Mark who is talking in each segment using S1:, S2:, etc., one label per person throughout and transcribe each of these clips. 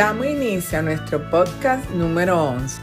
S1: Damos inicio a nuestro podcast número 11,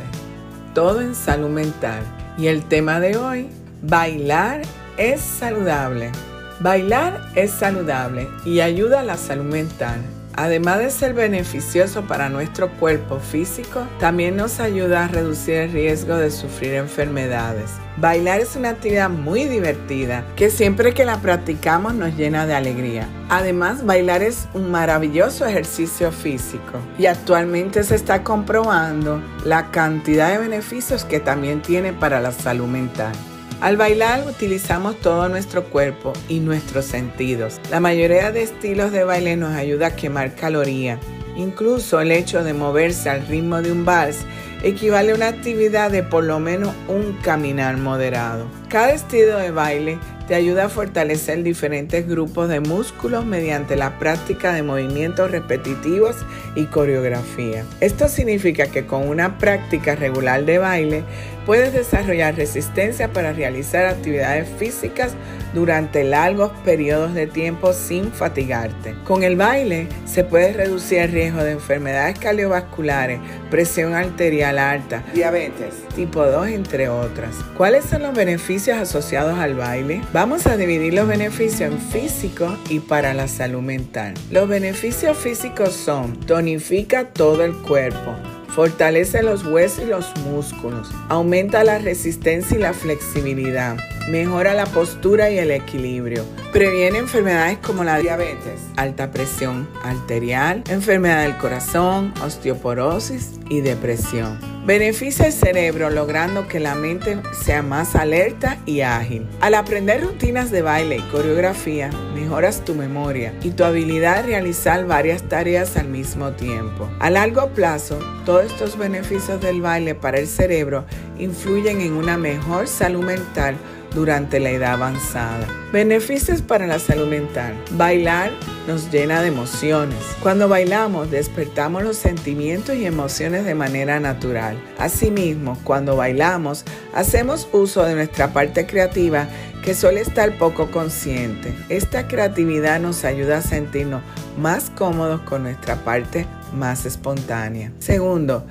S1: Todo en Salud Mental. Y el tema de hoy, bailar es saludable. Bailar es saludable y ayuda a la salud mental. Además de ser beneficioso para nuestro cuerpo físico, también nos ayuda a reducir el riesgo de sufrir enfermedades. Bailar es una actividad muy divertida que siempre que la practicamos nos llena de alegría. Además, bailar es un maravilloso ejercicio físico y actualmente se está comprobando la cantidad de beneficios que también tiene para la salud mental. Al bailar utilizamos todo nuestro cuerpo y nuestros sentidos. La mayoría de estilos de baile nos ayuda a quemar calorías. Incluso el hecho de moverse al ritmo de un vals equivale a una actividad de por lo menos un caminar moderado. Cada estilo de baile te ayuda a fortalecer diferentes grupos de músculos mediante la práctica de movimientos repetitivos y coreografía. Esto significa que con una práctica regular de baile puedes desarrollar resistencia para realizar actividades físicas durante largos periodos de tiempo sin fatigarte. Con el baile se puede reducir el riesgo de enfermedades cardiovasculares, presión arterial alta, diabetes tipo 2, entre otras. ¿Cuáles son los beneficios asociados al baile? Vamos a dividir los beneficios en físico y para la salud mental. Los beneficios físicos son tonifica todo el cuerpo, fortalece los huesos y los músculos, aumenta la resistencia y la flexibilidad, mejora la postura y el equilibrio, previene enfermedades como la diabetes, alta presión arterial, enfermedad del corazón, osteoporosis y depresión. Beneficia el cerebro logrando que la mente sea más alerta y ágil. Al aprender rutinas de baile y coreografía, mejoras tu memoria y tu habilidad de realizar varias tareas al mismo tiempo. A largo plazo, todos estos beneficios del baile para el cerebro influyen en una mejor salud mental durante la edad avanzada. Beneficios para la salud mental. Bailar nos llena de emociones. Cuando bailamos despertamos los sentimientos y emociones de manera natural. Asimismo, cuando bailamos hacemos uso de nuestra parte creativa que suele estar poco consciente. Esta creatividad nos ayuda a sentirnos más cómodos con nuestra parte más espontánea. Segundo,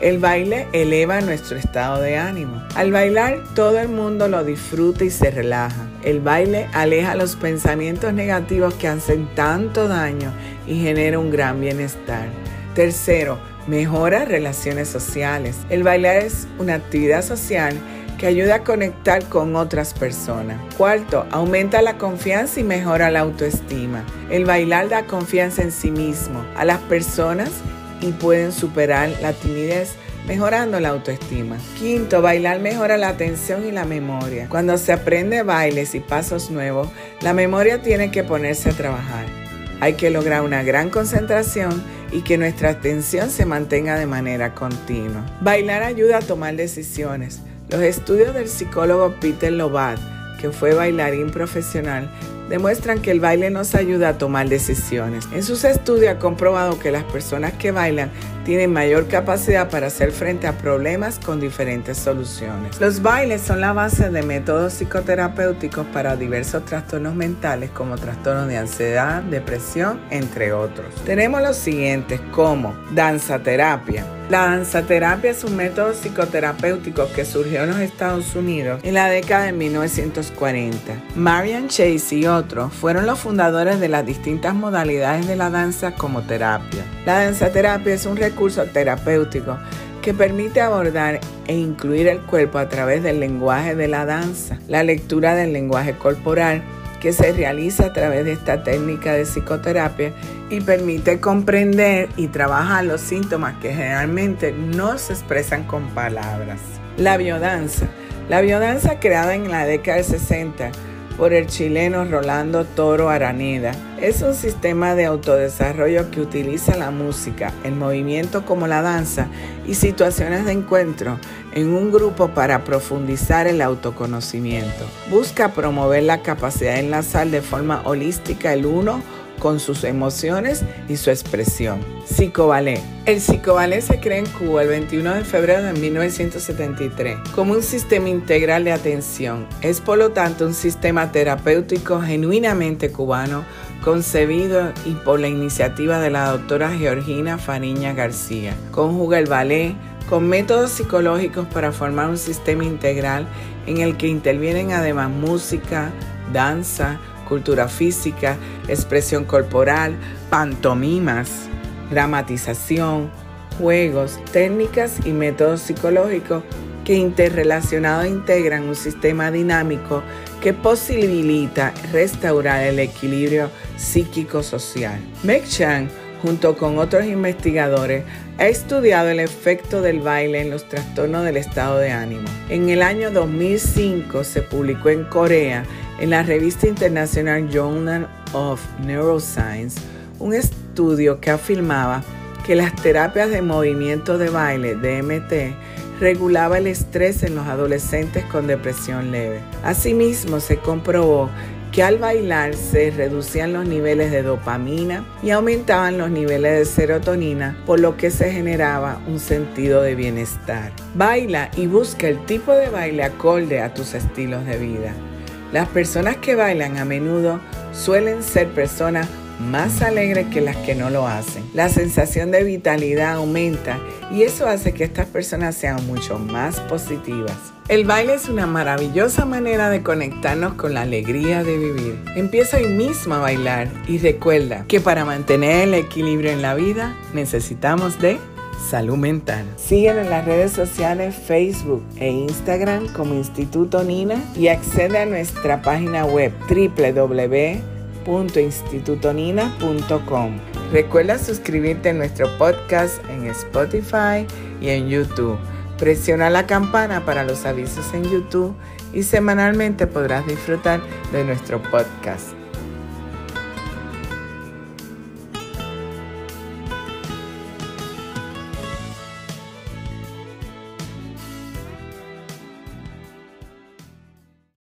S1: el baile eleva nuestro estado de ánimo. Al bailar todo el mundo lo disfruta y se relaja. El baile aleja los pensamientos negativos que hacen tanto daño y genera un gran bienestar. Tercero, mejora relaciones sociales. El bailar es una actividad social que ayuda a conectar con otras personas. Cuarto, aumenta la confianza y mejora la autoestima. El bailar da confianza en sí mismo a las personas y pueden superar la timidez mejorando la autoestima. Quinto, bailar mejora la atención y la memoria. Cuando se aprende bailes y pasos nuevos, la memoria tiene que ponerse a trabajar. Hay que lograr una gran concentración y que nuestra atención se mantenga de manera continua. Bailar ayuda a tomar decisiones. Los estudios del psicólogo Peter Lobat, que fue bailarín profesional, demuestran que el baile nos ayuda a tomar decisiones. En sus estudios ha comprobado que las personas que bailan tienen mayor capacidad para hacer frente a problemas con diferentes soluciones. Los bailes son la base de métodos psicoterapéuticos para diversos trastornos mentales como trastornos de ansiedad, depresión, entre otros. Tenemos los siguientes como danza terapia. La danzaterapia es un método psicoterapéutico que surgió en los Estados Unidos en la década de 1940. Marian Chase y otros fueron los fundadores de las distintas modalidades de la danza como terapia. La danzaterapia es un recurso terapéutico que permite abordar e incluir el cuerpo a través del lenguaje de la danza, la lectura del lenguaje corporal, que se realiza a través de esta técnica de psicoterapia y permite comprender y trabajar los síntomas que generalmente no se expresan con palabras. La biodanza. La biodanza creada en la década del 60 por el chileno Rolando Toro Araneda. Es un sistema de autodesarrollo que utiliza la música, el movimiento como la danza y situaciones de encuentro en un grupo para profundizar el autoconocimiento. Busca promover la capacidad de enlazar de forma holística el uno con sus emociones y su expresión. Psicoballet. El psicoballet se crea en Cuba el 21 de febrero de 1973 como un sistema integral de atención. Es por lo tanto un sistema terapéutico genuinamente cubano concebido y por la iniciativa de la doctora Georgina Fariña García. Conjuga el ballet con métodos psicológicos para formar un sistema integral en el que intervienen además música, danza, cultura física, expresión corporal, pantomimas, dramatización, juegos, técnicas y métodos psicológicos que interrelacionados integran un sistema dinámico que posibilita restaurar el equilibrio psíquico-social. Meg Chan, junto con otros investigadores, ha estudiado el efecto del baile en los trastornos del estado de ánimo. En el año 2005 se publicó en Corea, en la revista internacional Journal of Neuroscience, un estudio que afirmaba que las terapias de movimiento de baile, DMT, regulaba el estrés en los adolescentes con depresión leve. Asimismo, se comprobó que al bailar se reducían los niveles de dopamina y aumentaban los niveles de serotonina, por lo que se generaba un sentido de bienestar. Baila y busca el tipo de baile acorde a tus estilos de vida. Las personas que bailan a menudo suelen ser personas más alegres que las que no lo hacen. La sensación de vitalidad aumenta y eso hace que estas personas sean mucho más positivas. El baile es una maravillosa manera de conectarnos con la alegría de vivir. Empieza hoy mismo a bailar y recuerda que para mantener el equilibrio en la vida necesitamos de salud mental. Síguenos en las redes sociales Facebook e Instagram como Instituto Nina y accede a nuestra página web www www.institutonina.com. Recuerda suscribirte a nuestro podcast en Spotify y en YouTube. Presiona la campana para los avisos en YouTube y semanalmente podrás disfrutar de nuestro podcast.